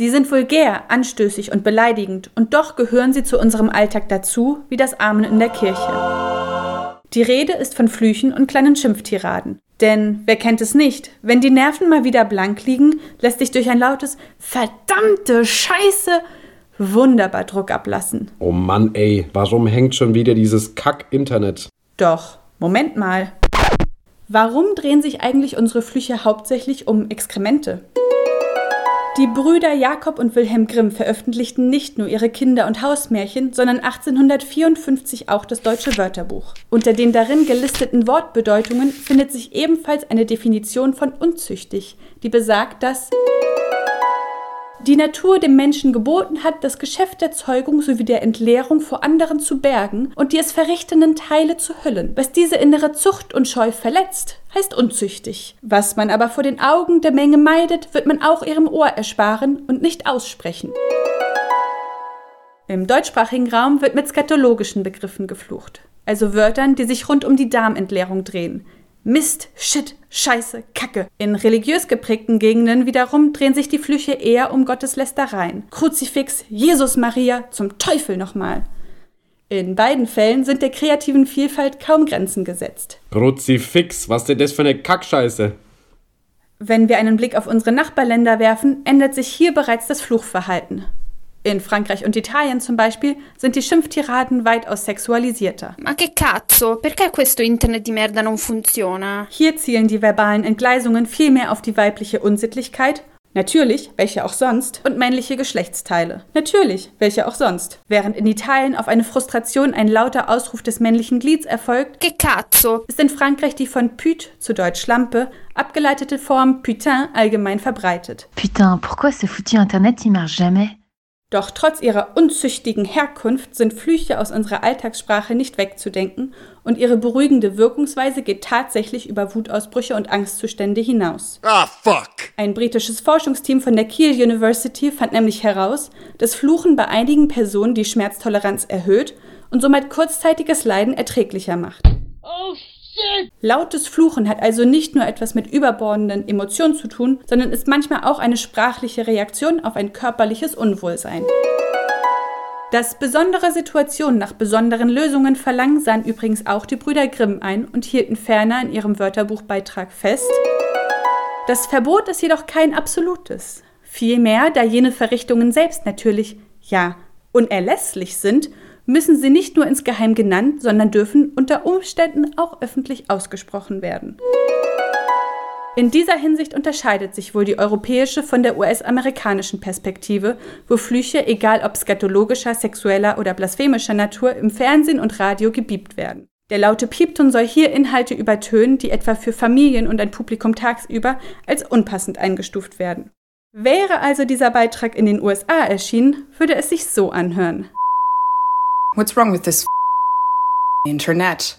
Sie sind vulgär, anstößig und beleidigend, und doch gehören sie zu unserem Alltag dazu, wie das Amen in der Kirche. Die Rede ist von Flüchen und kleinen Schimpftiraden. Denn wer kennt es nicht? Wenn die Nerven mal wieder blank liegen, lässt sich durch ein lautes Verdammte Scheiße wunderbar Druck ablassen. Oh Mann, ey, warum hängt schon wieder dieses Kack-Internet? Doch, Moment mal. Warum drehen sich eigentlich unsere Flüche hauptsächlich um Exkremente? Die Brüder Jakob und Wilhelm Grimm veröffentlichten nicht nur ihre Kinder- und Hausmärchen, sondern 1854 auch das deutsche Wörterbuch. Unter den darin gelisteten Wortbedeutungen findet sich ebenfalls eine Definition von unzüchtig, die besagt, dass die Natur dem Menschen geboten hat, das Geschäft der Zeugung sowie der Entleerung vor anderen zu bergen und die es verrichtenden Teile zu hüllen. Was diese innere Zucht und Scheu verletzt, heißt unzüchtig. Was man aber vor den Augen der Menge meidet, wird man auch ihrem Ohr ersparen und nicht aussprechen. Im deutschsprachigen Raum wird mit skatologischen Begriffen geflucht, also Wörtern, die sich rund um die Darmentleerung drehen. Mist, Shit, Scheiße, Kacke. In religiös geprägten Gegenden wiederum drehen sich die Flüche eher um Gottes Lästereien. Kruzifix, Jesus Maria, zum Teufel nochmal. In beiden Fällen sind der kreativen Vielfalt kaum Grenzen gesetzt. Kruzifix, was denn das für eine Kackscheiße? Wenn wir einen Blick auf unsere Nachbarländer werfen, ändert sich hier bereits das Fluchverhalten. In Frankreich und Italien zum Beispiel sind die Schimpftiraden weitaus sexualisierter. Ma che cazzo? Perché questo Internet di merda non funziona? Hier zielen die verbalen Entgleisungen vielmehr auf die weibliche Unsittlichkeit, natürlich, welche auch sonst, und männliche Geschlechtsteile, natürlich, welche auch sonst. Während in Italien auf eine Frustration ein lauter Ausruf des männlichen Glieds erfolgt, Che cazzo? ist in Frankreich die von pute, zu Deutsch Schlampe, abgeleitete Form putain allgemein verbreitet. Putain, pourquoi ce foutu Internet il marche jamais Doch trotz ihrer unzüchtigen Herkunft sind Flüche aus unserer Alltagssprache nicht wegzudenken und ihre beruhigende Wirkungsweise geht tatsächlich über Wutausbrüche und Angstzustände hinaus. Ah, fuck! Ein britisches Forschungsteam von der Kiel University fand nämlich heraus, dass Fluchen bei einigen Personen die Schmerztoleranz erhöht und somit kurzzeitiges Leiden erträglicher macht. Lautes Fluchen hat also nicht nur etwas mit überbordenden Emotionen zu tun, sondern ist manchmal auch eine sprachliche Reaktion auf ein körperliches Unwohlsein. Dass besondere Situationen nach besonderen Lösungen verlangen, sahen übrigens auch die Brüder Grimm ein und hielten ferner in ihrem Wörterbuchbeitrag fest, das Verbot ist jedoch kein absolutes. Vielmehr, da jene Verrichtungen selbst natürlich, ja, unerlässlich sind, müssen sie nicht nur insgeheim genannt, sondern dürfen unter Umständen auch öffentlich ausgesprochen werden. In dieser Hinsicht unterscheidet sich wohl die europäische von der US-amerikanischen Perspektive, wo Flüche, egal ob skatologischer, sexueller oder blasphemischer Natur, im Fernsehen und Radio gebiebt werden. Der laute Piepton soll hier Inhalte übertönen, die etwa für Familien und ein Publikum tagsüber als unpassend eingestuft werden. Wäre also dieser Beitrag in den USA erschienen, würde es sich so anhören. What's wrong with this internet?